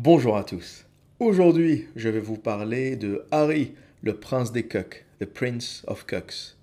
Bonjour à tous. Aujourd'hui, je vais vous parler de Harry, le prince des coqs, the Prince of Cocks.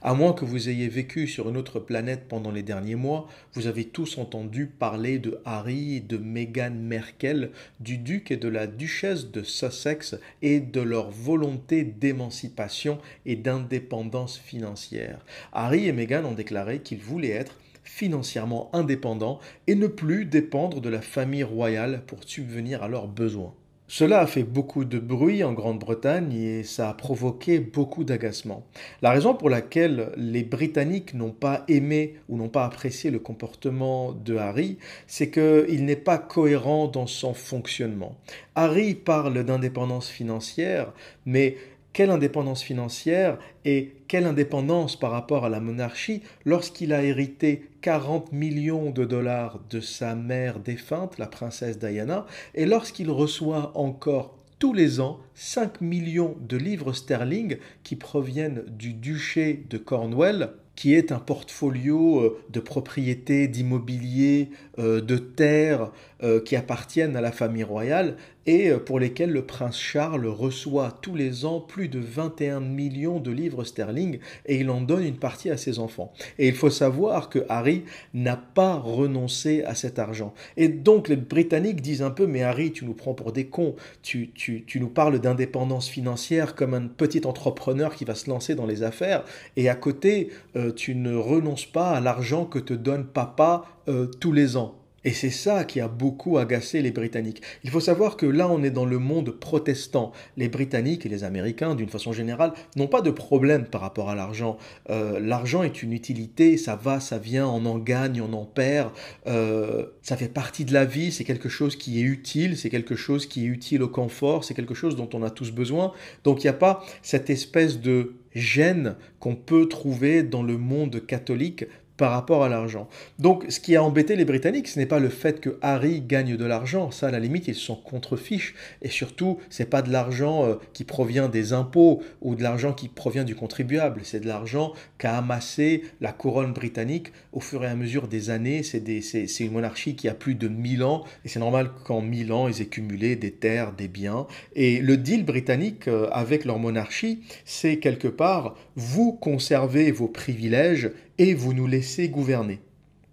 À moins que vous ayez vécu sur une autre planète pendant les derniers mois, vous avez tous entendu parler de Harry et de Meghan Merkel, du duc et de la duchesse de Sussex et de leur volonté d'émancipation et d'indépendance financière. Harry et Meghan ont déclaré qu'ils voulaient être financièrement indépendants et ne plus dépendre de la famille royale pour subvenir à leurs besoins. Cela a fait beaucoup de bruit en Grande-Bretagne et ça a provoqué beaucoup d'agacement. La raison pour laquelle les Britanniques n'ont pas aimé ou n'ont pas apprécié le comportement de Harry, c'est qu'il n'est pas cohérent dans son fonctionnement. Harry parle d'indépendance financière, mais quelle indépendance financière et quelle indépendance par rapport à la monarchie lorsqu'il a hérité 40 millions de dollars de sa mère défunte, la princesse Diana, et lorsqu'il reçoit encore tous les ans 5 millions de livres sterling qui proviennent du duché de Cornwall, qui est un portfolio euh, de propriétés, d'immobilier, euh, de terres euh, qui appartiennent à la famille royale et pour lesquels le prince Charles reçoit tous les ans plus de 21 millions de livres sterling et il en donne une partie à ses enfants. Et il faut savoir que Harry n'a pas renoncé à cet argent. Et donc les Britanniques disent un peu, mais Harry, tu nous prends pour des cons, tu, tu, nous parles d'indépendance financière comme un petit entrepreneur qui va se lancer dans les affaires, et à côté, tu ne renonces pas à l'argent que te donne papa euh, tous les ans. Et c'est ça qui a beaucoup agacé les Britanniques. Il faut savoir que là, on est dans le monde protestant. Les Britanniques et les Américains, d'une façon générale, n'ont pas de problème par rapport à l'argent. Euh, l'argent est une utilité, ça va, ça vient, on en gagne, on en perd. Euh, ça fait partie de la vie, c'est quelque chose qui est utile, c'est quelque chose qui est utile au confort, c'est quelque chose dont on a tous besoin. Donc il n'y a pas cette espèce de gêne qu'on peut trouver dans le monde catholique par rapport à l'argent. Donc, ce qui a embêté les Britanniques, ce n'est pas le fait que Harry gagne de l'argent. Ça, à la limite, ils sont contrefiches. Et surtout, c'est pas de l'argent euh, qui provient des impôts ou de l'argent qui provient du contribuable. C'est de l'argent qu'a amassé la couronne britannique au fur et à mesure des années. C'est une monarchie qui a plus de 1000 ans. Et c'est normal qu'en 1000 ans, ils aient cumulé des terres, des biens. Et le deal britannique euh, avec leur monarchie, c'est quelque part, vous conservez vos privilèges et vous nous laissez gouverner.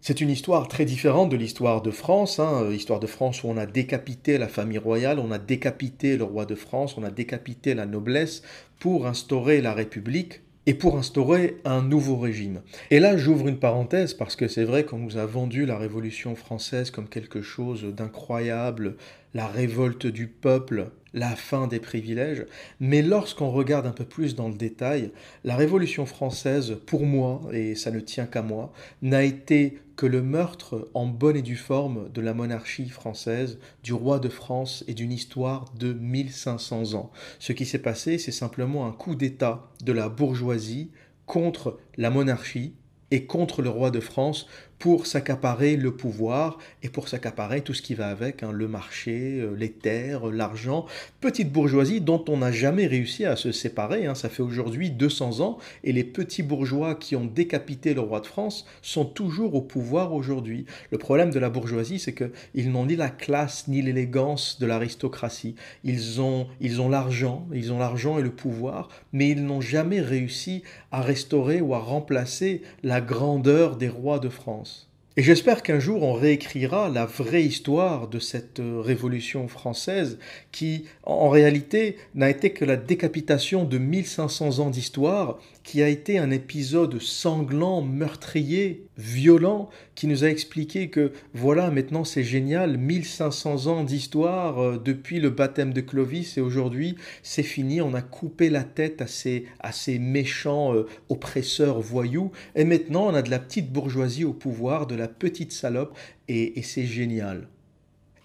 C'est une histoire très différente de l'histoire de France, hein, l'histoire de France où on a décapité la famille royale, on a décapité le roi de France, on a décapité la noblesse pour instaurer la République et pour instaurer un nouveau régime. Et là, j'ouvre une parenthèse parce que c'est vrai qu'on nous a vendu la Révolution française comme quelque chose d'incroyable, la révolte du peuple, la fin des privilèges, mais lorsqu'on regarde un peu plus dans le détail, la Révolution française, pour moi, et ça ne tient qu'à moi, n'a été que le meurtre en bonne et due forme de la monarchie française, du roi de France et d'une histoire de 1500 ans. Ce qui s'est passé, c'est simplement un coup d'État de la bourgeoisie contre la monarchie et contre le roi de France pour s'accaparer le pouvoir et pour s'accaparer tout ce qui va avec, hein, le marché, euh, les terres, l'argent. Petite bourgeoisie dont on n'a jamais réussi à se séparer. Hein. ça fait aujourd'hui 200 ans et les petits bourgeois qui ont décapité le roi de France sont toujours au pouvoir aujourd'hui. Le problème de la bourgeoisie, c'est qu'ils n'ont ni la classe ni l'élégance de l'aristocratie. Ils ont l'argent, ils ont l'argent et le pouvoir, mais ils n'ont jamais réussi à restaurer ou à remplacer la grandeur des rois de France. Et j'espère qu'un jour on réécrira la vraie histoire de cette euh, révolution française qui, en réalité, n'a été que la décapitation de 1500 ans d'histoire, qui a été un épisode sanglant, meurtrier, violent, qui nous a expliqué que voilà, maintenant c'est génial, 1500 ans d'histoire euh, depuis le baptême de Clovis et aujourd'hui c'est fini, on a coupé la tête à ces, à ces méchants euh, oppresseurs voyous et maintenant on a de la petite bourgeoisie au pouvoir, de la petite salope et, et c'est génial.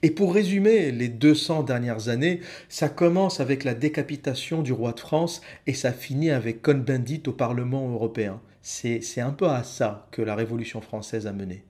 Et pour résumer les 200 dernières années, ça commence avec la décapitation du roi de France et ça finit avec Cohn-Bendit au Parlement européen. C'est un peu à ça que la Révolution française a mené.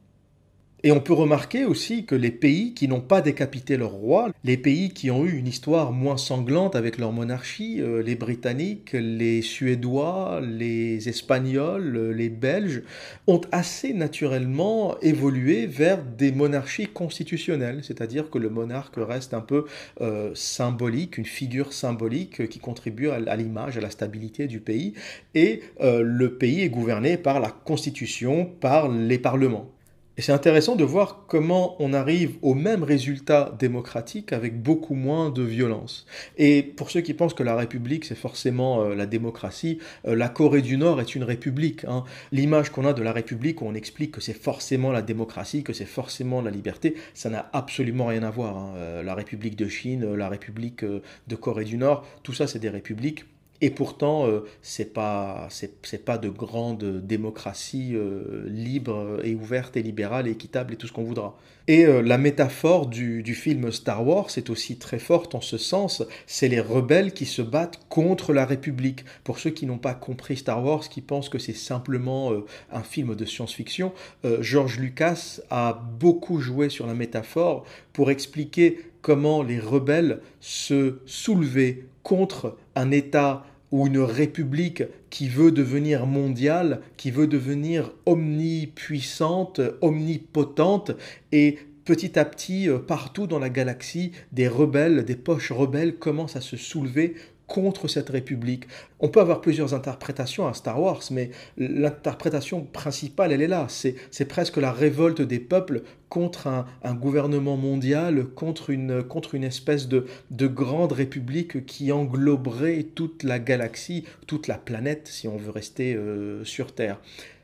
Et on peut remarquer aussi que les pays qui n'ont pas décapité leur roi, les pays qui ont eu une histoire moins sanglante avec leur monarchie, euh, les Britanniques, les Suédois, les Espagnols, euh, les Belges, ont assez naturellement évolué vers des monarchies constitutionnelles, c'est-à-dire que le monarque reste un peu euh, symbolique, une figure symbolique qui contribue à, l'image, à la stabilité du pays, et le pays est gouverné par la constitution, par les parlements. Et c'est intéressant de voir comment on arrive au même résultat démocratique avec beaucoup moins de violence. Et pour ceux qui pensent que la République, c'est forcément euh, la démocratie, euh, la Corée du Nord est une république. Hein. L'image qu'on a de la République, où on explique que c'est forcément la démocratie, que c'est forcément la liberté, ça n'a absolument rien à voir. Hein. Euh, la République de Chine, la République de Corée du Nord, tout ça, c'est des républiques et pourtant, euh, c'est pas c'est pas de grande démocratie euh, libre et ouverte et libérale et équitable et tout ce qu'on voudra. Et euh, la métaphore du, du, film Star Wars est aussi très forte en ce sens. C'est les rebelles qui se battent contre la République. Pour ceux qui n'ont pas compris Star Wars, qui pensent que c'est simplement un film de science-fiction, George Lucas a beaucoup joué sur la métaphore pour expliquer comment les rebelles se soulevaient contre un État ou une république qui veut devenir mondiale, qui veut devenir omnipuissante, omnipotente, et petit à petit, euh, partout dans la galaxie, des rebelles, des poches rebelles commencent à se soulever contre cette république. On peut avoir plusieurs interprétations à Star Wars, mais l'interprétation principale, elle est là. C'est presque la révolte des peuples contre un, gouvernement mondial, contre une, espèce de, de grande république qui engloberait toute la galaxie, toute la planète, si on veut rester euh, sur Terre.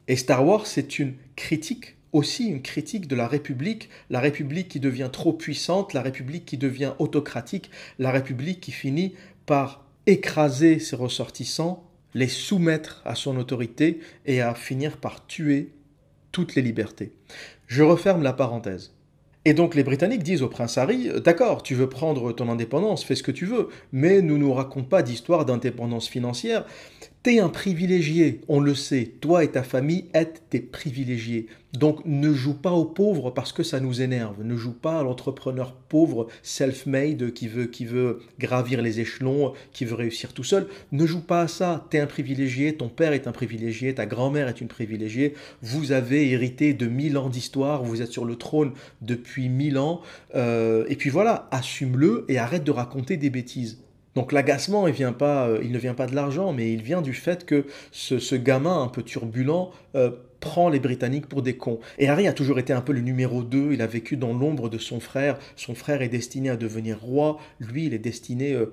Et Star Wars, c'est une critique aussi une critique de la République, la République qui devient trop puissante, la République qui devient autocratique, la République qui finit par écraser ses ressortissants, les soumettre à son autorité et à finir par tuer toutes les libertés. Je referme la parenthèse. Et donc les Britanniques disent au prince Harry, d'accord, tu veux prendre ton indépendance, fais ce que tu veux, mais ne nous raconte pas d'histoire d'indépendance financière. T'es un privilégié, on le sait, toi et ta famille êtes des privilégiés. Donc ne joue pas aux pauvres parce que ça nous énerve. Ne joue pas à l'entrepreneur pauvre, self-made, qui veut, qui veut gravir les échelons, qui veut réussir tout seul. Ne joue pas à ça. T'es un privilégié, ton père est un privilégié, ta grand-mère est une privilégiée. Vous avez hérité de mille ans d'histoire, vous êtes sur le trône depuis mille ans. Euh, et puis voilà, assume-le et arrête de raconter des bêtises. Donc l'agacement, euh, il ne vient pas de l'argent, mais il vient du fait que ce, gamin un peu turbulent euh, prend les Britanniques pour des cons. Et Harry a toujours été un peu le numéro 2, il a vécu dans l'ombre de son frère, son frère est destiné à devenir roi, lui il est destiné euh,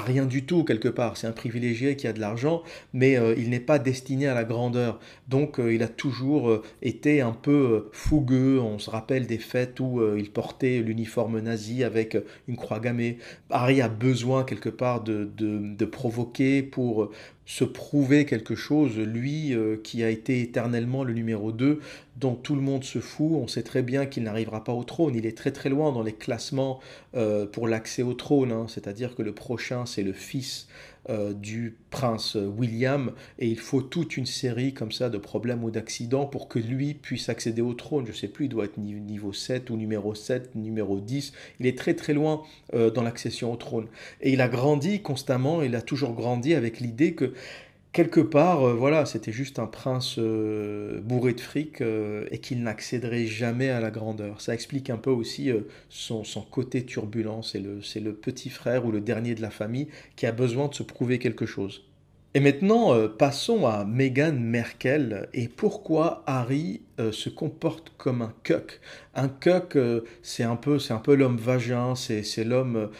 rien du tout quelque part. C'est un privilégié qui a de l'argent, mais euh, il n'est pas destiné à la grandeur. Donc euh, il a toujours euh, été un peu fougueux. On se rappelle des fêtes où il portait l'uniforme nazi avec une croix gammée. Harry a besoin quelque part de, de provoquer pour se prouver quelque chose, lui euh, qui a été éternellement le numéro 2, dont tout le monde se fout, on sait très bien qu'il n'arrivera pas au trône, il est très très loin dans les classements euh, pour l'accès au trône, hein. c'est-à-dire que le prochain c'est le fils du prince William, et il faut toute une série comme ça de problèmes ou d'accidents pour que lui puisse accéder au trône. Je sais plus, il doit être niveau 7 ou numéro 7, numéro 10. Il est très très loin euh, dans l'accession au trône. Et il a grandi constamment, il a toujours grandi avec l'idée que quelque part, euh, voilà, c'était juste un prince euh, bourré de fric euh, et qu'il n'accéderait jamais à la grandeur. Ça explique un peu aussi son, côté turbulent. C'est le, le petit frère ou le dernier de la famille qui a besoin de se prouver quelque chose. Et maintenant, euh, passons à Meghan Merkel et pourquoi Harry euh, se comporte comme un cuck. Un cuck, euh, c'est un peu, c'est un peu l'homme vagin, c'est, l'homme,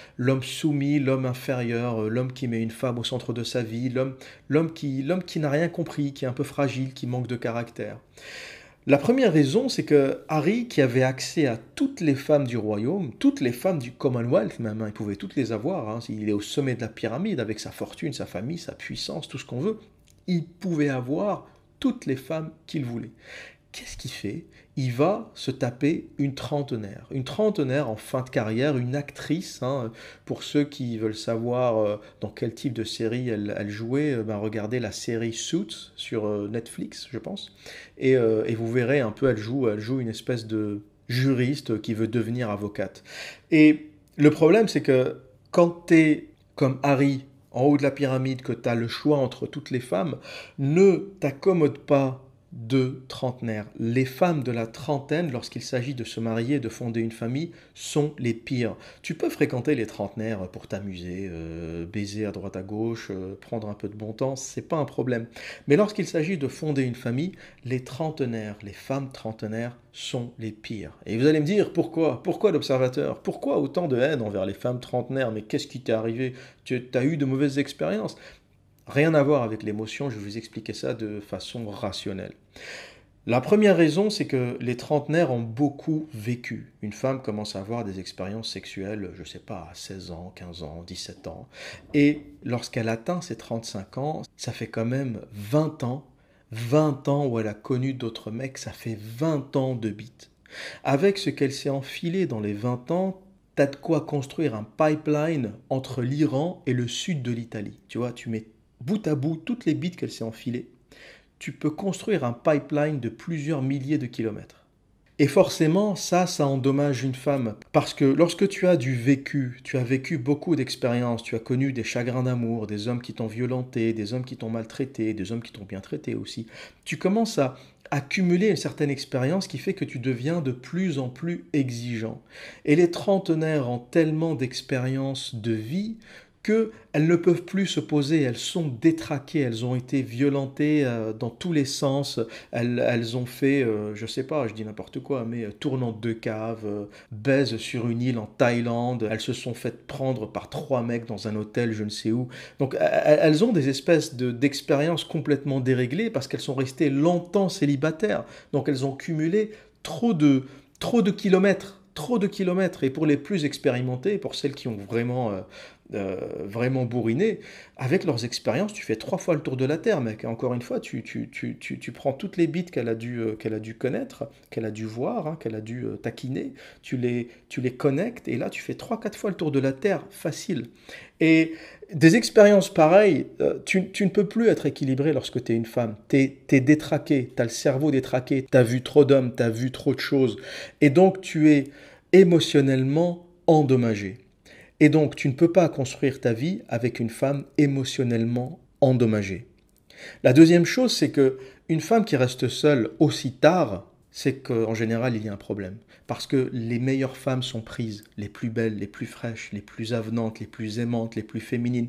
soumis, l'homme inférieur, l'homme qui met une femme au centre de sa vie, l'homme qui n'a rien compris, qui est un peu fragile, qui manque de caractère. La première raison, c'est que Harry, qui avait accès à toutes les femmes du royaume, toutes les femmes du Commonwealth même, hein, il pouvait toutes les avoir, hein, il est au sommet de la pyramide avec sa fortune, sa famille, sa puissance, tout ce qu'on veut, il pouvait avoir toutes les femmes qu'il voulait qu'est-ce qu'il fait? Il va se taper une trentenaire. Une trentenaire en fin de carrière, une actrice. Hein, pour ceux qui veulent savoir euh, dans quel type de série elle, jouait, euh, ben regardez la série Suits sur euh, Netflix, je pense. Et, vous verrez un peu, elle joue, elle joue une espèce de juriste qui veut devenir avocate. Et le problème, c'est que quand tu es comme Harry en haut de la pyramide, que tu as le choix entre toutes les femmes, ne t'accommode pas de trentenaires. Les femmes de la trentaine, lorsqu'il s'agit de se marier, de fonder une famille, sont les pires. Tu peux fréquenter les trentenaires pour t'amuser, euh, baiser à droite à gauche, euh, prendre un peu de bon temps, c'est pas un problème. Mais lorsqu'il s'agit de fonder une famille, les trentenaires, les femmes trentenaires sont les pires. Et vous allez me dire pourquoi? Pourquoi l'observateur? Pourquoi autant de haine envers les femmes trentenaires? Mais qu'est-ce qui t'est arrivé? Tu as eu de mauvaises expériences? Rien à voir avec l'émotion, je vais vous expliquer ça de façon rationnelle. La première raison, c'est que les trentenaires ont beaucoup vécu. Une femme commence à avoir des expériences sexuelles, je ne sais pas, à 16 ans, 15 ans, 17 ans. Et lorsqu'elle atteint ses 35 ans, ça fait quand même 20 ans, 20 ans où elle a connu d'autres mecs, ça fait 20 ans de bites. Avec ce qu'elle s'est enfilé dans les 20 ans, t'as de quoi construire un pipeline entre l'Iran et le sud de l'Italie. Tu vois, tu mets bout à bout toutes les bits qu'elle s'est enfilées, tu peux construire un pipeline de plusieurs milliers de kilomètres. Et forcément, ça, ça endommage une femme. Parce que lorsque tu as du vécu, tu as vécu beaucoup d'expériences, tu as connu des chagrins d'amour, des hommes qui t'ont violenté, des hommes qui t'ont maltraité, des hommes qui t'ont bien traité aussi, tu commences à accumuler une certaine expérience qui fait que tu deviens de plus en plus exigeant. Et les trentenaires ont tellement d'expérience de vie qu'elles ne peuvent plus se poser, elles sont détraquées, elles ont été violentées euh, dans tous les sens, elles, ont fait, euh, je sais pas, je dis n'importe quoi, mais euh, tournant de cave, baise sur une île en Thaïlande, elles se sont faites prendre par trois mecs dans un hôtel, je ne sais où. Donc elles ont des espèces d'expériences complètement déréglées parce qu'elles sont restées longtemps célibataires. Donc elles ont cumulé trop de, trop de kilomètres trop de kilomètres. Et pour les plus expérimentés, pour celles qui ont vraiment euh, vraiment bourrinés, avec leurs expériences, tu fais trois fois le tour de la Terre, mec. encore une fois, tu, tu, tu, tu, prends toutes les bits qu'elle a, dû, euh, a dû connaître, qu'elle a dû voir, hein, qu'elle a dû euh, taquiner, tu les, tu les connectes, et là, tu fais trois, quatre fois le tour de la Terre, facile. Et des expériences pareilles, tu, tu, ne peux plus être équilibré lorsque tu es une femme. Tu es, détraqué, tu as le cerveau détraqué, tu as vu trop d'hommes, tu as vu trop de choses. Et donc, tu es émotionnellement endommagé. Et donc, tu ne peux pas construire ta vie avec une femme émotionnellement endommagée. La deuxième chose, c'est que une femme qui reste seule aussi tard, c'est qu'en général, il y a un problème. Parce que les meilleures femmes sont prises, les plus belles, les plus fraîches, les plus avenantes, les plus aimantes, les plus féminines.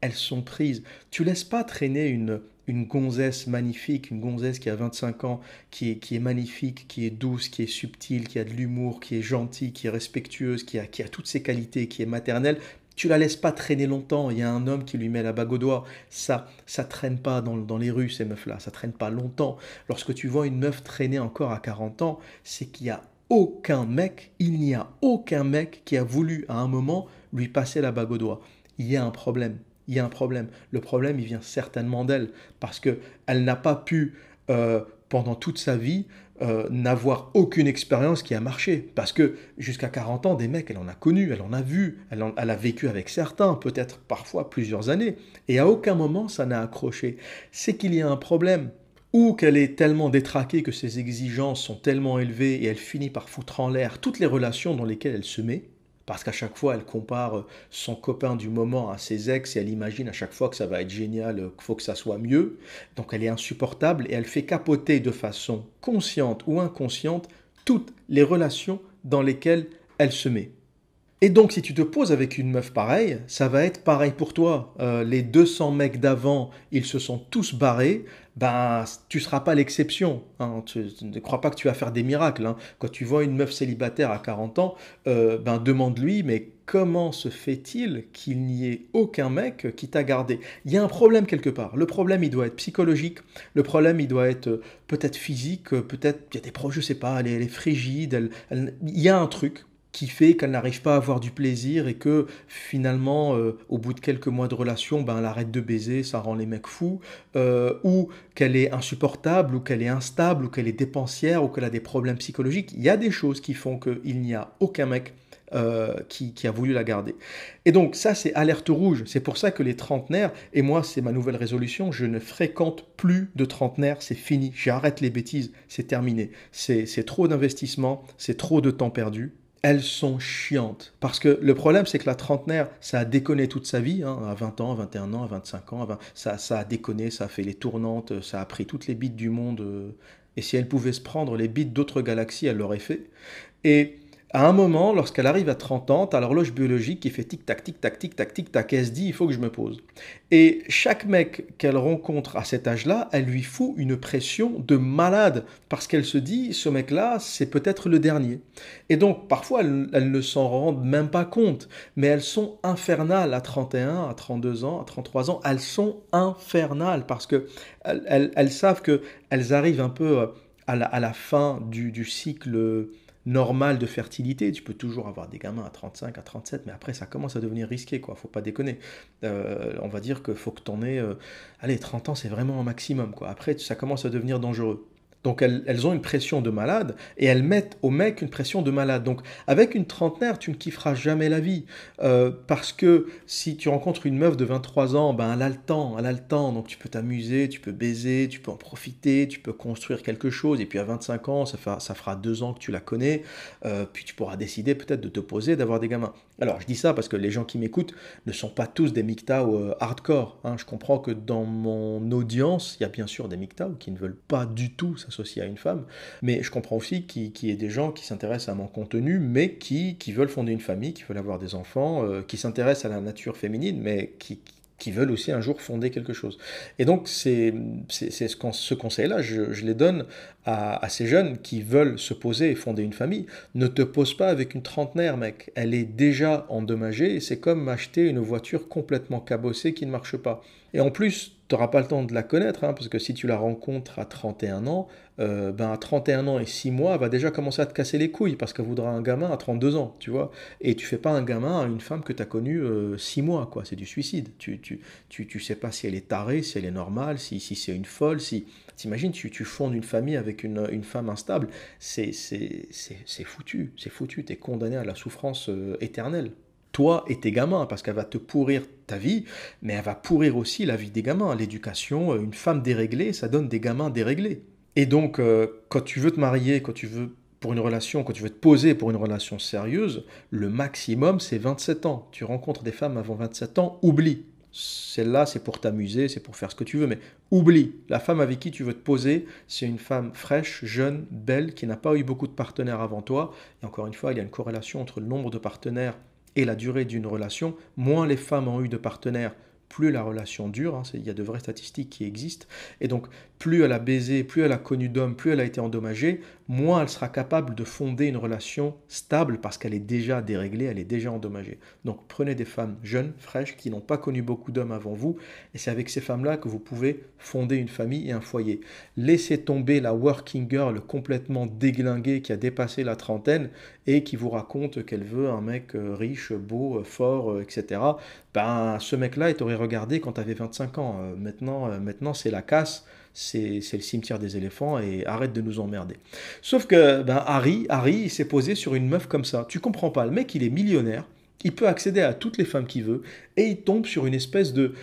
Elles sont prises. Tu laisses pas traîner une, une gonzesse magnifique, une gonzesse qui a 25 ans, qui est, qui est magnifique, qui est douce, qui est subtile, qui a de l'humour, qui est gentille, qui est respectueuse, qui a, qui a toutes ses qualités, qui est maternelle, tu la laisses pas traîner longtemps. Il y a un homme qui lui met la bague au doigt. Ça, ça traîne pas dans, les rues, ces meufs-là. Ça traîne pas longtemps. Lorsque tu vois une meuf traîner encore à 40 ans, c'est qu'il y a aucun mec, il n'y a aucun mec qui a voulu à un moment lui passer la bague au doigt. Il y a un problème il y a un problème. Le problème, il vient certainement d'elle, parce qu'elle n'a pas pu, euh, pendant toute sa vie, euh, n'avoir aucune expérience qui a marché. Parce que jusqu'à 40 ans, des mecs, elle en a connu, elle en a vu, elle, elle a vécu avec certains, peut-être parfois plusieurs années, et à aucun moment ça n'a accroché. C'est qu'il y a un problème ou qu'elle est tellement détraquée que ses exigences sont tellement élevées et elle finit par foutre en l'air toutes les relations dans lesquelles elle se met, parce qu'à chaque fois, elle compare euh, son copain du moment à ses ex et elle imagine à chaque fois que ça va être génial, euh, qu'il faut que ça soit mieux. Donc elle est insupportable et elle fait capoter de façon consciente ou inconsciente toutes les relations dans lesquelles elle se met. Et donc, si tu te poses avec une meuf pareille, ça va être pareil pour toi. Euh, les 200 mecs d'avant, ils se sont tous barrés. Ben, tu seras pas l'exception. Hein. ne crois pas que tu vas faire des miracles. Hein. Quand tu vois une meuf célibataire à 40 ans, euh, ben demande-lui, mais comment se fait-il qu'il n'y ait aucun mec qui t'a gardé? Il y a un problème quelque part. Le problème, il doit être psychologique. Le problème, il doit être euh, peut-être physique. Peut-être il y a des projets, je sais pas. Elle est, frigide. il y a un truc qui fait qu'elle n'arrive pas à avoir du plaisir et que finalement, euh, au bout de quelques mois de relation, ben, elle arrête de baiser, ça rend les mecs fous, euh, ou qu'elle est insupportable, ou qu'elle est instable, ou qu'elle est dépensière, ou qu'elle a des problèmes psychologiques. Il y a des choses qui font qu'il n'y a aucun mec euh, qui, qui, a voulu la garder. Et donc ça, c'est alerte rouge. C'est pour ça que les trentenaires, et moi, c'est ma nouvelle résolution, je ne fréquente plus de trentenaires, c'est fini, j'arrête les bêtises, c'est terminé. C'est trop d'investissement, c'est trop de temps perdu, elles sont chiantes. Parce que le problème, c'est que la trentenaire, ça a déconné toute sa vie, hein, à 20 ans, à 21 ans, à 25 ans, ça, ça a déconné, ça a fait les tournantes, ça a pris toutes les bits du monde. Euh, et si elle pouvait se prendre les bits d'autres galaxies, elle l'aurait fait. Et à un moment, lorsqu'elle arrive à 30 ans, tu as l'horloge biologique qui fait tic-tac, tic-tac, tic-tac, tic-tac, elle se dit, il faut que je me pose. Et chaque mec qu'elle rencontre à cet âge-là, elle lui fout une pression de malade, parce qu'elle se dit, ce mec-là, c'est peut-être le dernier. Et donc, parfois, elles, ne s'en rendent même pas compte, mais elles sont infernales à 31, à 32 ans, à 33 ans, elles sont infernales, parce que elles, savent qu'elles arrivent un peu euh, à la, fin du, du cycle normal de fertilité. Tu peux toujours avoir des gamins à 35, à 37, mais après ça commence à devenir risqué, quoi. Faut pas déconner. Euh, on va dire qu'il faut que tu en aies. Euh, allez, 30 ans, c'est vraiment un maximum, quoi. Après, ça commence à devenir dangereux. Donc elles, ont une pression de malade et elles mettent au mec une pression de malade. Donc avec une trentenaire, tu ne kifferas jamais la vie. Euh, parce que si tu rencontres une meuf de 23 ans, ben elle a le temps, elle a le temps. Donc tu peux t'amuser, tu peux baiser, tu peux en profiter, tu peux construire quelque chose. Et puis à 25 ans, ça fera, deux ans que tu la connais. Euh, puis tu pourras décider peut-être de te poser, d'avoir des gamins. Alors je dis ça parce que les gens qui m'écoutent ne sont pas tous des MGTOW euh, hardcore. Hein. Je comprends que dans mon audience, il y a bien sûr des MGTOW qui ne veulent pas du tout s'associer à une femme, mais je comprends aussi qu'il y ait des gens qui s'intéressent à mon contenu, mais qui, veulent fonder une famille, qui veulent avoir des enfants, euh, qui s'intéressent à la nature féminine, mais qui veulent aussi un jour fonder quelque chose. Et donc, c'est ce, ce conseil-là, je, je, les donne à, à, ces jeunes qui veulent se poser et fonder une famille. Ne te pose pas avec une trentenaire, mec. Elle est déjà endommagée et c'est comme acheter une voiture complètement cabossée qui ne marche pas. Et en plus, tu n'auras pas le temps de la connaître, hein, parce que si tu la rencontres à 31 ans, euh, ben à 31 ans et 6 mois, elle va déjà commencer à te casser les couilles, parce qu'elle voudra un gamin à 32 ans, tu vois. Et tu fais pas un gamin à une femme que tu as connue 6 euh, mois, quoi. C'est du suicide. Tu, tu, tu, tu, sais pas si elle est tarée, si elle est normale, si, si c'est une folle, si... T'imagines, tu, tu fondes une famille avec une, une femme instable, c'est foutu, c'est foutu, tu es condamné à la souffrance euh, éternelle toi et tes gamins, parce qu'elle va te pourrir ta vie, mais elle va pourrir aussi la vie des gamins. L'éducation, euh, une femme déréglée, ça donne des gamins déréglés. Et donc, euh, quand tu veux te marier, quand tu veux pour une relation, quand tu veux te poser pour une relation sérieuse, le maximum, c'est 27 ans. Tu rencontres des femmes avant 27 ans, oublie. Celle-là, c'est pour t'amuser, c'est pour faire ce que tu veux, mais oublie. La femme avec qui tu veux te poser, c'est une femme fraîche, jeune, belle, qui n'a pas eu beaucoup de partenaires avant toi. Et encore une fois, il y a une corrélation entre le nombre de partenaires et la durée d'une relation, moins les femmes ont eu de partenaires plus la relation dure, hein, il y a de vraies statistiques qui existent, et donc plus elle a baisé, plus elle a connu d'hommes, plus elle a été endommagée, moins elle sera capable de fonder une relation stable parce qu'elle est déjà déréglée, elle est déjà endommagée. Donc prenez des femmes jeunes, fraîches, qui n'ont pas connu beaucoup d'hommes avant vous, et c'est avec ces femmes-là que vous pouvez fonder une famille et un foyer. Laissez tomber la working girl complètement déglinguée qui a dépassé la trentaine et qui vous raconte qu'elle veut un mec euh, riche, beau, euh, fort, euh, etc. Ben, ce mec-là, il t'aurait regardé quand tu avais 25 ans. Maintenant, maintenant c'est la casse c'est le cimetière des éléphants et arrête de nous emmerder. Sauf que ben, Harry, Harry, il s'est posé sur une meuf comme ça. Tu comprends pas, le mec, il est millionnaire, il peut accéder à toutes les femmes qu'il veut et il tombe sur une espèce de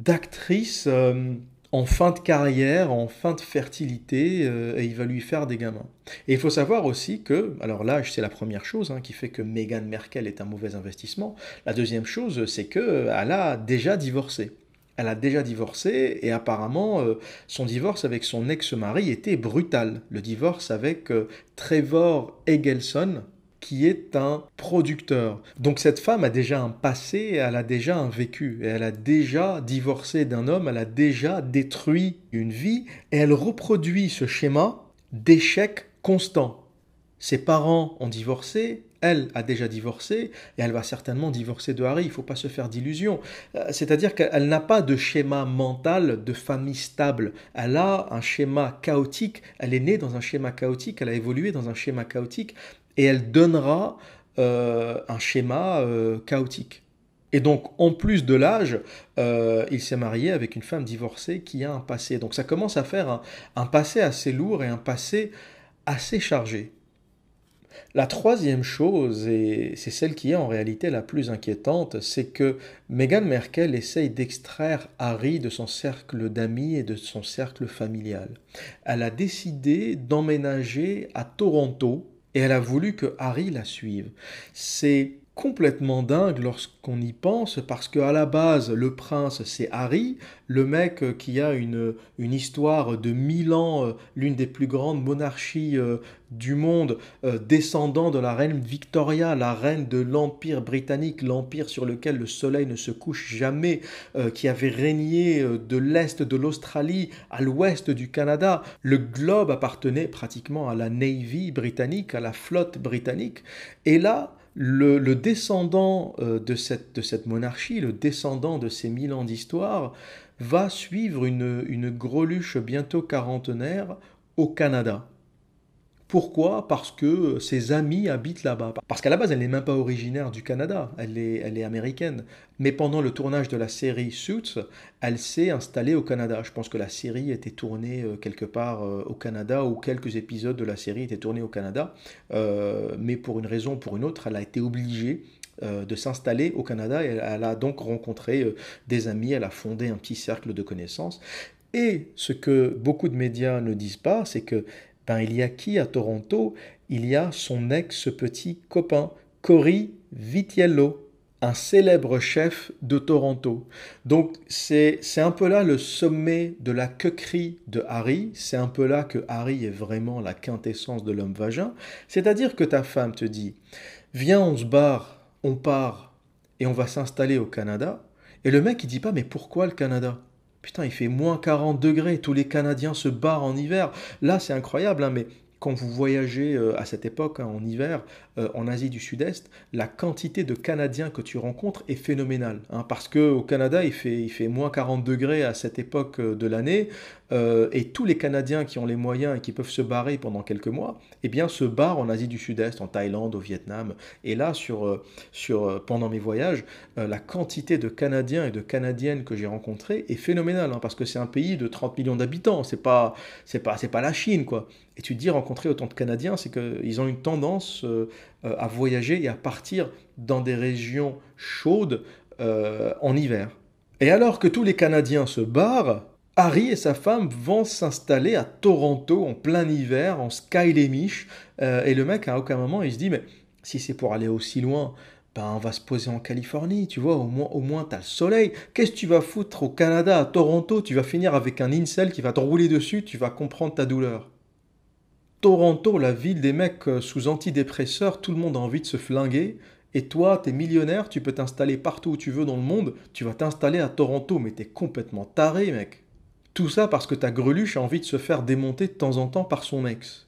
d'actrice euh, en fin de carrière, en fin de fertilité, euh, et il va lui faire des gamins. Et il faut savoir aussi que, alors là, c'est la première chose hein, qui fait que Meghan Merkel est un mauvais investissement. La deuxième chose, c'est qu'elle a déjà divorcé elle a déjà divorcé et apparemment euh, son divorce avec son ex-mari était brutal. Le divorce avec euh, Trevor Eggelson, qui est un producteur. Donc cette femme a déjà un passé, elle a déjà un vécu, et elle a déjà divorcé d'un homme, elle a déjà détruit une vie, et elle reproduit ce schéma d'échec constant. Ses parents ont divorcé, elle a déjà divorcé et elle va certainement divorcer de Harry. Il ne faut pas se faire d'illusions. Euh, c'est-à-dire qu'elle n'a pas de schéma mental de famille stable. Elle a un schéma chaotique. Elle est née dans un schéma chaotique. Elle a évolué dans un schéma chaotique et elle donnera euh, un schéma euh, chaotique. Et donc, en plus de l'âge, il s'est marié avec une femme divorcée qui a un passé. Donc, ça commence à faire un passé assez lourd et un passé assez chargé. La troisième chose, et c'est celle qui est en réalité la plus inquiétante, c'est que Meghan Merkel essaye d'extraire Harry de son cercle d'amis et de son cercle familial. Elle a décidé d'emménager à Toronto et elle a voulu que Harry la suive. C'est complètement dingue lorsqu'on y pense parce qu'à la base le prince c'est Harry, le mec euh, qui a une, une histoire de mille ans, euh, l'une des plus grandes monarchies euh, du monde, descendant de la reine Victoria, la reine de l'empire britannique, l'empire sur lequel le soleil ne se couche jamais, qui avait régné de l'est de l'Australie à l'ouest du Canada. Le globe appartenait pratiquement à la Navy britannique, à la flotte britannique. Et là, le, descendant euh, de, cette, monarchie, le descendant de ces mille ans d'histoire, va suivre une, une greluche bientôt quarantenaire au Canada. Pourquoi Parce que ses amis habitent là-bas. Parce qu'à la base, elle n'est même pas originaire du Canada, elle est, elle est américaine. Mais pendant le tournage de la série Suits, elle s'est installée au Canada. Je pense que la série était tournée euh, quelque part euh, au Canada ou quelques épisodes de la série étaient tournés au Canada. Euh, mais pour une raison ou pour une autre, elle a été obligée de s'installer au Canada elle a donc rencontré des amis, elle a fondé un petit cercle de connaissances. Et ce que beaucoup de médias ne disent pas, c'est que ben, il y a qui à Toronto Il y a son ex-petit copain, Cory Vitiello, un célèbre chef de Toronto. Donc c'est un peu là le sommet de la quequerie de Harry, c'est un peu là que Harry est vraiment la quintessence de l'homme vagin, c'est-à-dire que ta femme te dit, viens on se barre, on part et on va s'installer au Canada, et le mec il dit pas mais pourquoi le Canada? Putain, il fait moins 40 degrés, tous les Canadiens se barrent en hiver. Là, c'est incroyable, hein, mais quand vous voyagez euh, à cette époque, hein, en hiver, euh, en Asie du Sud-Est, la quantité de Canadiens que tu rencontres est phénoménale. Hein, parce qu'au Canada, il fait, il fait moins 40 degrés à cette époque euh, de l'année. Et tous les Canadiens qui ont les moyens et qui peuvent se barrer pendant quelques mois, eh bien, se barrent en Asie du Sud-Est, en Thaïlande, au Vietnam. Et là, sur, sur, pendant mes voyages, la quantité de Canadiens et de Canadiennes que j'ai rencontrés est phénoménale. Hein, parce que c'est un pays de 30 millions d'habitants. C'est pas, c'est pas, c'est pas la Chine, quoi. Et tu te dis rencontrer autant de Canadiens, c'est qu'ils ont une tendance euh, à voyager et à partir dans des régions chaudes euh, en hiver. Et alors que tous les Canadiens se barrent, Harry et sa femme vont s'installer à Toronto en plein hiver, en Skylémiche. Euh, et le mec, à aucun moment, il se dit, mais si c'est pour aller aussi loin, ben, on va se poser en Californie, tu vois, au moins, au moins t'as le soleil. Qu'est-ce que tu vas foutre au Canada, à Toronto? Tu vas finir avec un incel qui va te rouler dessus, tu vas comprendre ta douleur. Toronto, la ville des mecs euh, sous antidépresseurs, tout le monde a envie de se flinguer. Et toi, t'es millionnaire, tu peux t'installer partout où tu veux dans le monde, tu vas t'installer à Toronto, mais t'es complètement taré, mec. Tout ça parce que ta greluche a envie de se faire démonter de temps en temps par son ex.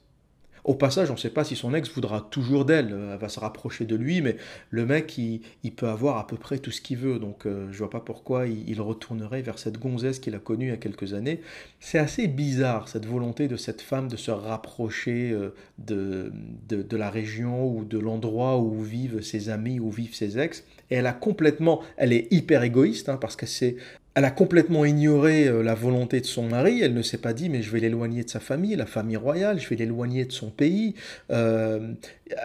Au passage, on ne sait pas si son ex voudra toujours d'elle, elle va se rapprocher de lui, mais le mec, il, peut avoir à peu près tout ce qu'il veut, donc euh, je vois pas pourquoi il, retournerait vers cette gonzesse qu'il a connue il y a quelques années. C'est assez bizarre, cette volonté de cette femme de se rapprocher euh, de, de, la région ou de l'endroit où vivent ses amis, où vivent ses ex, et elle a complètement, elle est hyper égoïste, hein, parce que c'est elle a complètement ignoré euh, la volonté de son mari, elle ne s'est pas dit mais je vais l'éloigner de sa famille, la famille royale, je vais l'éloigner de son pays. Euh,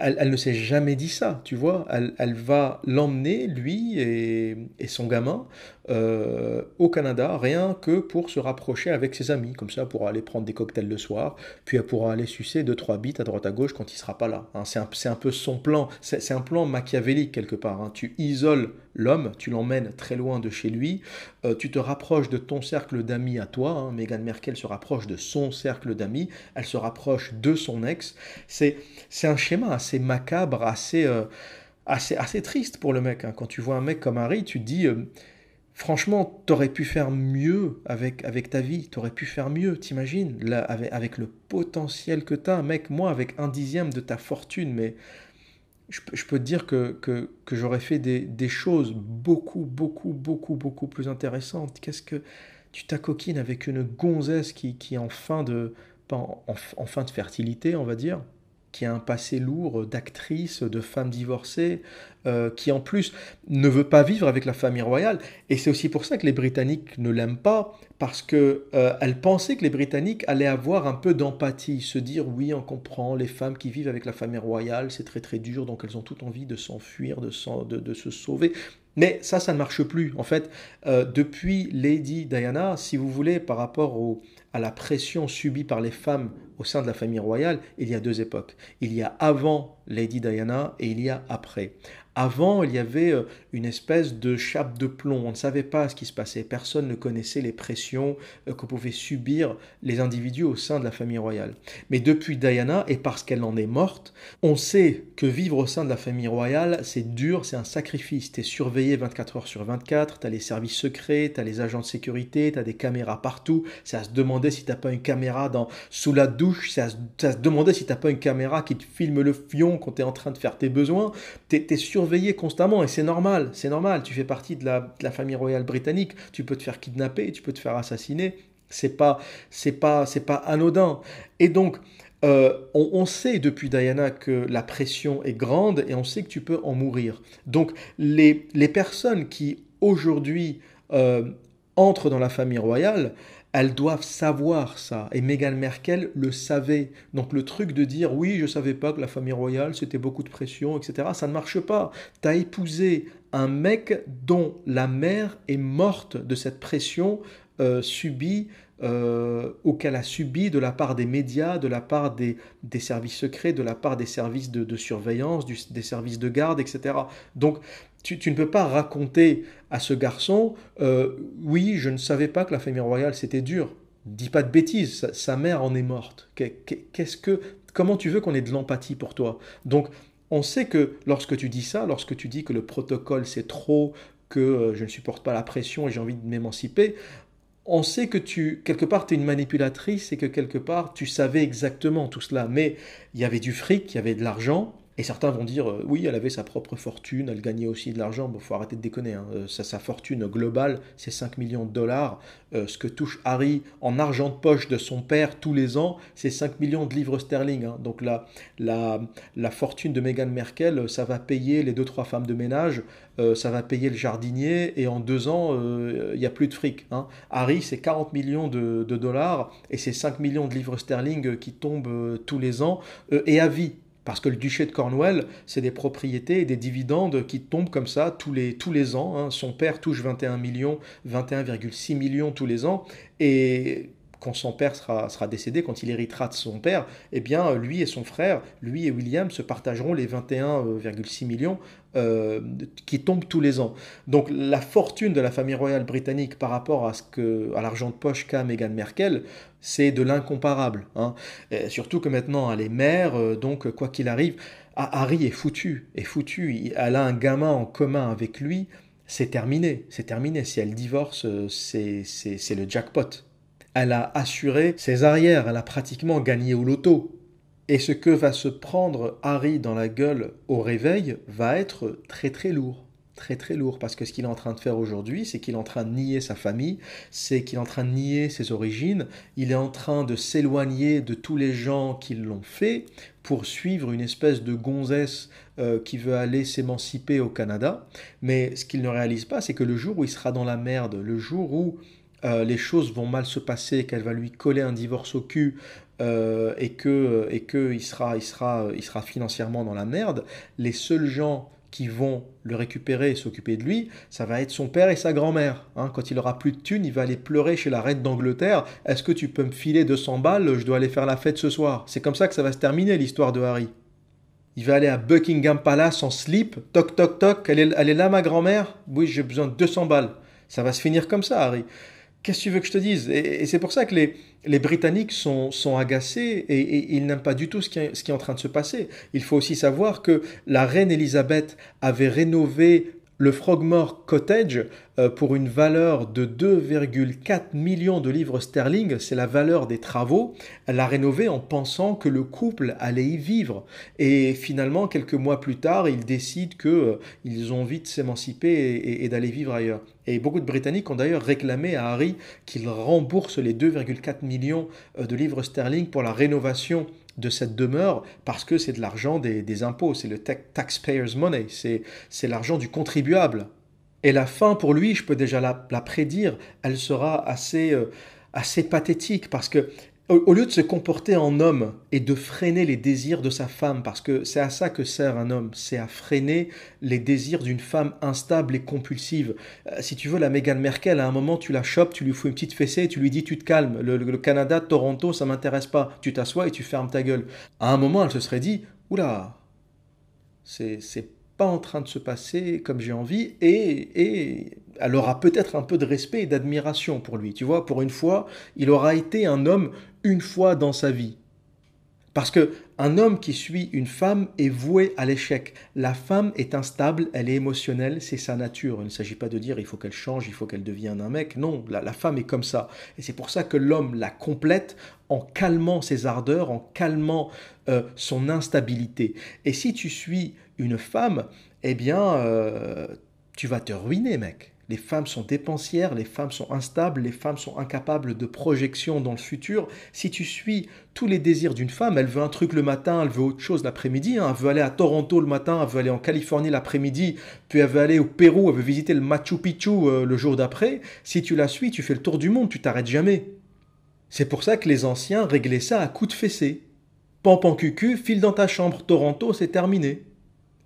elle, ne s'est jamais dit ça, tu vois. Elle, va l'emmener, lui et, son gamin, euh, au Canada, rien que pour se rapprocher avec ses amis, comme ça pour aller prendre des cocktails le soir, puis elle pourra aller sucer deux trois bites à droite à gauche quand il sera pas là. Hein. c'est un, peu son plan, c'est un plan machiavélique quelque part. Hein. Tu isoles l'homme, tu l'emmènes très loin de chez lui, euh, tu te rapproches de ton cercle d'amis à toi. Hein. Meghan Merkel se rapproche de son cercle d'amis, elle se rapproche de son ex. C'est un schéma assez macabre, assez, euh, assez, assez triste pour le mec. Quand tu vois un mec comme Harry, tu te dis franchement, t'aurais pu faire mieux avec, avec ta vie, t'aurais pu faire mieux, t'imagines, là, avec, le potentiel que t'as, mec, moi, avec un dixième de ta fortune, mais je, peux te dire que, que, que j'aurais fait des, des, choses beaucoup, beaucoup, beaucoup, beaucoup plus intéressantes. Qu'est-ce que tu t'acoquines avec une gonzesse qui, qui est en fin de, en, en fin de fertilité, on va dire, qui a un passé lourd d'actrice, de femme divorcée, euh, qui en plus ne veut pas vivre avec la famille royale. Et c'est aussi pour ça que les Britanniques ne l'aiment pas, parce que euh, pensait que les Britanniques allaient avoir un peu d'empathie, se dire oui, on comprend, les femmes qui vivent avec la famille royale, c'est très très dur, donc elles ont toute envie de s'enfuir, de, se sauver. Mais ça, ça ne marche plus. En fait, euh, depuis Lady Diana, si vous voulez, par rapport au, à la pression subie par les femmes au sein de la famille royale, il y a deux époques. Il y a avant Lady Diana et il y a après. Avant, il y avait euh, une espèce de chape de plomb. On ne savait pas ce qui se passait. Personne ne connaissait les pressions euh, que pouvaient subir les individus au sein de la famille royale. Mais depuis Diana, et parce qu'elle en est morte, on sait que vivre au sein de la famille royale, c'est dur, c'est un sacrifice. Tu es surveillé 24 heures sur 24, tu as les services secrets, tu as les agents de sécurité, tu as des caméras partout. C'est à se demander si tu n'as pas une caméra dans, sous la douche, c'est à, se demander si tu n'as pas une caméra qui te filme le fion quand tu es en train de faire tes besoins. Tu es, surveillé constamment et c'est normal, c'est normal. Tu fais partie de la, famille royale britannique, tu peux te faire kidnapper, tu peux te faire assassiner. C'est pas, c'est pas, c'est pas anodin. Et donc, euh, on, sait depuis Diana que la pression est grande et on sait que tu peux en mourir. Donc, les, les personnes qui aujourd'hui euh, entrent dans la famille royale, elles doivent savoir ça. Et Meghan Merkel le savait. Donc le truc de dire oui, je savais pas que la famille royale, c'était beaucoup de pression, etc., ça ne marche pas. Tu as épousé un mec dont la mère est morte de cette pression euh, subie euh, auquel a subi de la part des médias, de la part des, des services secrets, de la part des services de, surveillance, des services de garde, etc. Donc tu, ne peux pas raconter à ce garçon, euh, oui, je ne savais pas que la famille royale c'était dur. Dis pas de bêtises, sa, mère en est morte. Qu'est-ce que, comment tu veux qu'on ait de l'empathie pour toi? Donc on sait que lorsque tu dis ça, lorsque tu dis que le protocole c'est trop, que euh, je ne supporte pas la pression et j'ai envie de m'émanciper, on sait que tu, quelque part, tu es une manipulatrice et que quelque part, tu savais exactement tout cela. Mais il y avait du fric, il y avait de l'argent, et certains vont dire, euh, oui, elle avait sa propre fortune, elle gagnait aussi de l'argent. Bon, faut arrêter de déconner. Hein. Euh, sa, fortune globale, c'est 5 millions de dollars. Euh, ce que touche Harry en argent de poche de son père tous les ans, c'est 5 millions de livres sterling. Hein. Donc la, la, la, fortune de Meghan Merkel, ça va payer les deux trois femmes de ménage, ça va payer le jardinier, et en deux ans, il n'y a plus de fric. Hein. Harry, c'est 40 millions de, de dollars, et c'est 5 millions de livres sterling qui tombent tous les ans, et à vie. Parce que le duché de Cornwall, c'est des propriétés et des dividendes qui tombent comme ça tous les, tous les ans. Hein. Son père touche 21 millions, 21,6 millions tous les ans. Et quand son père sera, décédé, quand il héritera de son père, eh bien, lui et son frère, lui et William, se partageront les 21,6 millions euh, qui tombent tous les ans. Donc la fortune de la famille royale britannique par rapport à, ce à l'argent de poche qu'a Meghan Merkel, c'est de l'incomparable. Hein. surtout que maintenant elle est mère, euh, donc quoi qu'il arrive, Harry est foutu, est foutu. Elle a un gamin en commun avec lui, c'est terminé, c'est terminé. Si elle divorce, euh, c'est le jackpot. Elle a assuré ses arrières, elle a pratiquement gagné au loto. Et ce que va se prendre Harry dans la gueule au réveil va être très très lourd. Très très lourd parce que ce qu'il est en train de faire aujourd'hui, c'est qu'il est en train de nier sa famille, c'est qu'il est en train de nier ses origines, il est en train de s'éloigner de tous les gens qui l'ont fait pour suivre une espèce de gonzesse euh, qui veut aller s'émanciper au Canada. Mais ce qu'il ne réalise pas, c'est que le jour où il sera dans la merde, le jour où euh, les choses vont mal se passer, qu'elle va lui coller un divorce au cul, euh, et que et que il sera il sera il sera financièrement dans la merde, les seuls gens qui vont le récupérer et s'occuper de lui, ça va être son père et sa grand-mère. Hein. quand il aura plus de thunes, il va aller pleurer chez la reine d'Angleterre. Est-ce que tu peux me filer 200 balles? Je dois aller faire la fête ce soir. C'est comme ça que ça va se terminer l'histoire de Harry. Il va aller à Buckingham Palace en slip. Toc toc toc. Elle est, elle est là ma grand-mère? Oui, j'ai besoin de 200 balles. Ça va se finir comme ça, Harry. Qu'est-ce que tu veux que je te dise? Et, c'est pour ça que les, Britanniques sont, sont agacés et, ils n'aiment pas du tout ce qui, est, ce qui est en train de se passer. Il faut aussi savoir que la reine Elisabeth avait rénové le Frogmore Cottage, euh, pour une valeur de 2,4 millions de livres sterling, c'est la valeur des travaux, l'a rénové en pensant que le couple allait y vivre. Et finalement, quelques mois plus tard, ils décident qu'ils euh, ont envie de s'émanciper et, et d'aller vivre ailleurs. Et beaucoup de Britanniques ont d'ailleurs réclamé à Harry qu'il rembourse les 2,4 millions euh, de livres sterling pour la rénovation de cette demeure parce que c'est de l'argent des, impôts, c'est le taxpayer's money, c'est l'argent du contribuable. Et la fin, pour lui, je peux déjà la, prédire, elle sera assez, euh, assez pathétique parce que au lieu de se comporter en homme et de freiner les désirs de sa femme, parce que c'est à ça que sert un homme, c'est à freiner les désirs d'une femme instable et compulsive. Euh, si tu veux, la Meghan Merkel, à un moment, tu la chopes, tu lui fous une petite fessée et tu lui dis tu te calmes, le, Canada, Toronto, ça m'intéresse pas. Tu t'assois et tu fermes ta gueule. À un moment, elle se serait dit oula, c'est pas en train de se passer comme j'ai envie et, et elle aura peut-être un peu de respect et d'admiration pour lui. Tu vois, pour une fois, il aura été un homme une fois dans sa vie. Parce que un homme qui suit une femme est voué à l'échec. La femme est instable, elle est émotionnelle, c'est sa nature. Il ne s'agit pas de dire il faut qu'elle change, il faut qu'elle devienne un mec. Non, la, femme est comme ça. Et c'est pour ça que l'homme la complète en calmant ses ardeurs, en calmant euh, son instabilité. Et si tu suis une femme, eh bien, euh, tu vas te ruiner, mec. Les femmes sont dépensières, les femmes sont instables, les femmes sont incapables de projection dans le futur. Si tu suis tous les désirs d'une femme, elle veut un truc le matin, elle veut autre chose l'après-midi, hein. elle veut aller à Toronto le matin, elle veut aller en Californie l'après-midi, puis elle veut aller au Pérou, elle veut visiter le Machu Picchu euh, le jour d'après. Si tu la suis, tu fais le tour du monde, tu t'arrêtes jamais. C'est pour ça que les anciens réglaient ça à coups de fessée. Pampan cucu, file dans ta chambre, Toronto, c'est terminé.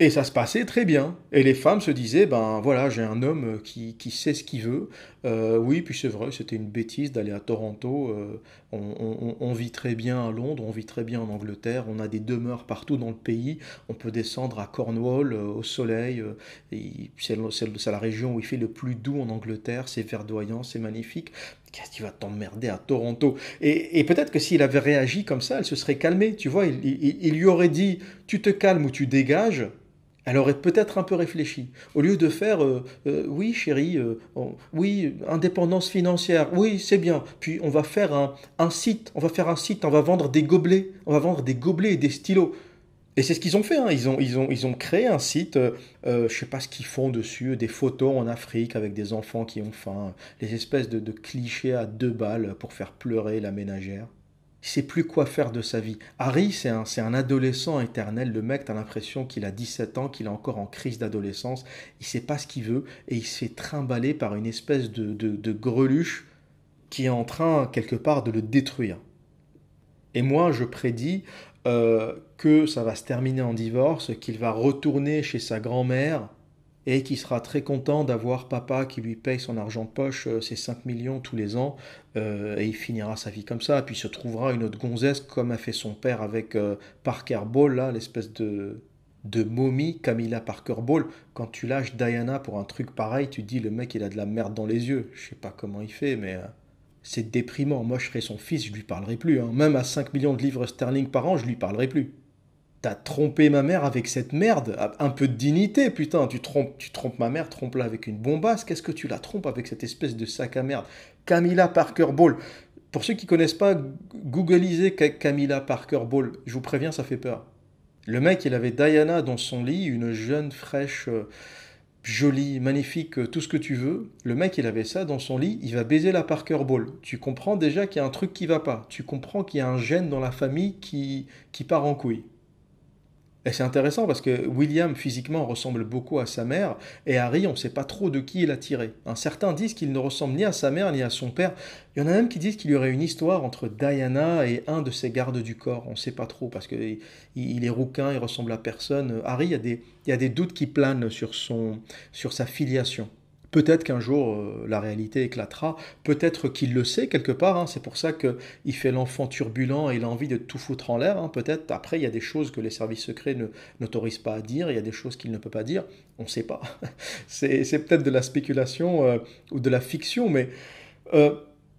Et ça se passait très bien. Et les femmes se disaient, ben voilà, j'ai un homme qui, qui sait ce qu'il veut. Euh, oui, puis c'est vrai, c'était une bêtise d'aller à Toronto. Euh, on, vit très bien à Londres, on vit très bien en Angleterre, on a des demeures partout dans le pays. On peut descendre à Cornwall euh, au soleil. c'est la région où il fait le plus doux en Angleterre. C'est verdoyant, c'est magnifique. Qu'est-ce qui va t'emmerder à Toronto? Et, peut-être que s'il avait réagi comme ça, elle se serait calmée. Tu vois, il lui aurait dit, tu te calmes ou tu dégages elle aurait peut-être un peu réfléchi. Au lieu de faire euh, euh, oui chérie, euh, oui indépendance financière, oui c'est bien. Puis on va faire un, site, on va faire un site, on va vendre des gobelets, on va vendre des gobelets et des stylos. Et c'est ce qu'ils ont fait. Hein. Ils, ont, ils, ont, ils ont créé un site. je sais pas ce qu'ils font dessus. Des photos en Afrique avec des enfants qui ont faim. Les espèces de clichés à deux balles pour faire pleurer la ménagère. Il sait plus quoi faire de sa vie. Harry, c'est un, adolescent éternel. Le mec, tu as l'impression qu'il a 17 ans, qu'il est encore en crise d'adolescence. Il sait pas ce qu'il veut et il se fait trimballer par une espèce de, de, greluche qui est en train, quelque part, de le détruire. Et moi, je prédis euh, que ça va se terminer en divorce, qu'il va retourner chez sa grand-mère et qui sera très content d'avoir papa qui lui paye son argent de poche, euh, ses 5 millions tous les ans, euh, et il finira sa vie comme ça, puis se trouvera une autre gonzesse comme a fait son père avec euh, Parker Ball, là, l'espèce de, de momie Camilla Parker Ball. Quand tu lâches Diana pour un truc pareil, tu dis le mec il a de la merde dans les yeux. Je sais pas comment il fait, mais c'est déprimant. Moi je serais son fils, je lui parlerai plus. Hein. Même à 5 millions de livres sterling par an, je lui parlerai plus. T'as trompé ma mère avec cette merde. Un peu de dignité, putain. Tu trompes, tu trompes ma mère, trompe-la avec une bombasse. Qu'est-ce que tu la trompes avec cette espèce de sac à merde? Camilla Parker Ball. Pour ceux qui connaissent pas, googlisez Camilla Parker Ball. Je vous préviens, ça fait peur. Le mec, il avait Diana dans son lit, une jeune, fraîche, euh, jolie, magnifique, euh, tout ce que tu veux. Le mec, il avait ça dans son lit, il va baiser la Parker Ball. Tu comprends déjà qu'il y a un truc qui va pas. Tu comprends qu'il y a un gène dans la famille qui, qui part en couille. Et c'est intéressant parce que William physiquement ressemble beaucoup à sa mère et Harry, on ne sait pas trop de qui il a tiré. certains disent qu'il ne ressemble ni à sa mère ni à son père. Il y en a même qui disent qu'il y aurait une histoire entre Diana et un de ses gardes du corps. On ne sait pas trop parce qu'il il est rouquin, il ressemble à personne. Harry, il y a des, y a des doutes qui planent sur, son, sur sa filiation. Peut-être qu'un jour euh, la réalité éclatera, peut-être qu'il le sait quelque part, hein. c'est pour ça qu'il fait l'enfant turbulent et il a envie de tout foutre en l'air. Hein. Peut-être après il y a des choses que les services secrets n'autorisent pas à dire, il y a des choses qu'il ne peut pas dire, on ne sait pas. c'est peut-être de la spéculation euh, ou de la fiction, mais euh,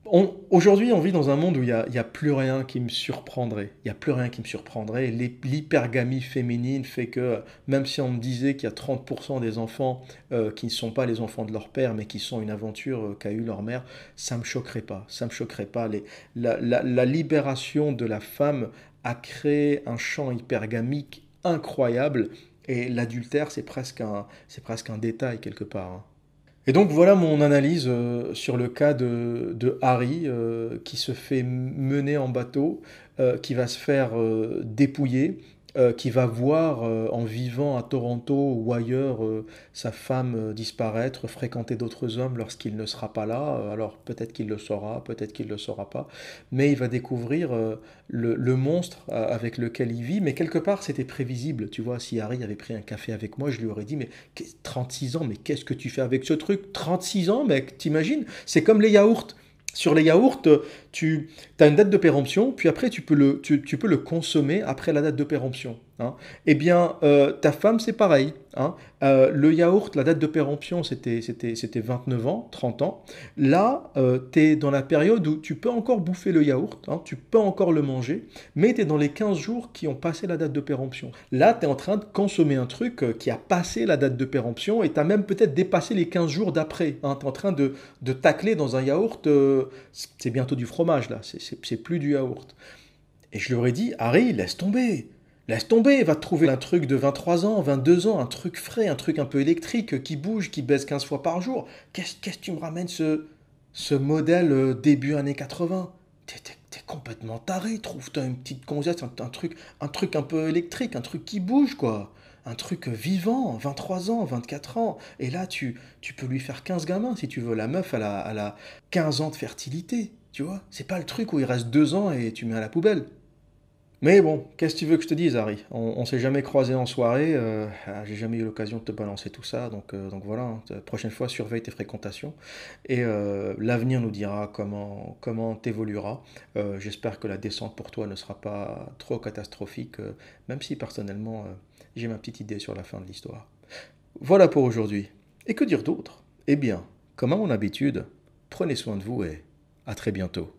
Aujourd'hui, on vit dans un monde où il n'y a, plus rien qui me surprendrait. Il n'y a plus rien qui me surprendrait. L'hypergamie féminine fait que, même si on me disait qu'il y a 30% des enfants euh, qui ne sont pas les enfants de leur père, mais qui sont une aventure euh, qu'a eue leur mère, ça ne me choquerait pas. Ça me choquerait pas. la, libération de la femme a créé un champ hypergamique incroyable. Et l'adultère, c'est presque, un, presque un détail quelque part. Hein. Et donc voilà mon analyse euh, sur le cas de, Harry euh, qui se fait mener en bateau, euh, qui va se faire dépouiller, euh, qui va voir euh, en vivant à Toronto ou ailleurs euh, sa femme disparaître, fréquenter d'autres hommes lorsqu'il ne sera pas là. Alors peut-être qu'il le saura, peut-être qu'il ne le saura pas, mais il va découvrir le, le monstre avec lequel il vit. Mais quelque part c'était prévisible, tu vois, si Harry avait pris un café avec moi, je lui aurais dit, mais qu'est- 36 ans, mais qu'est-ce que tu fais avec ce truc? 36 ans, mec, t'imagines? C'est comme les yaourts. Sur les yaourts, tu as une date de péremption, puis après tu peux le, consommer après la date de péremption. Hein. Eh bien, euh, ta femme, c'est pareil. hein. Euh, le yaourt, la date de péremption, c'était, c'était, c'était 29 ans, 30 ans. Là, tu es dans la période où tu peux encore bouffer le yaourt, hein, tu peux encore le manger, mais tu es dans les 15 jours qui ont passé la date de péremption. Là, tu es en train de consommer un truc euh, qui a passé la date de péremption et tu as même peut-être dépassé les 15 jours d'après. hein. Tu es en train de, de tacler dans un yaourt, euh, c'est bientôt du fromage là, c'est- plus du yaourt. Et je lui aurais dit, Harry, laisse tomber. Laisse tomber, va te trouver un truc de 23 ans, 22 ans, un truc frais, un truc un peu électrique, qui bouge, qui baisse 15 fois par jour. Qu'est-ce que tu me ramènes ce, modèle euh, début années 80 T'es complètement taré, trouve-toi une petite gonzesse, un, truc, un truc un peu électrique, un truc qui bouge, quoi. Un truc vivant, 23 ans, 24 ans. Et là, tu, tu peux lui faire 15 gamins si tu veux. La meuf, elle a, elle a 15 ans de fertilité, tu vois. C'est pas le truc où il reste 2 ans et tu mets à la poubelle. Mais bon, qu'est-ce que tu veux que je te dise, Harry? On, s'est jamais croisé en soirée, euh, ah, j'ai jamais eu l'occasion de te balancer tout ça, donc, euh, donc voilà, hein. la prochaine fois, surveille tes fréquentations, et euh, l'avenir nous dira comment comment t'évolueras. Euh, J'espère que la descente pour toi ne sera pas trop catastrophique, euh, même si personnellement, euh, j'ai ma petite idée sur la fin de l'histoire. Voilà pour aujourd'hui. Et que dire d'autre? Eh bien, comme à mon habitude, prenez soin de vous et à très bientôt.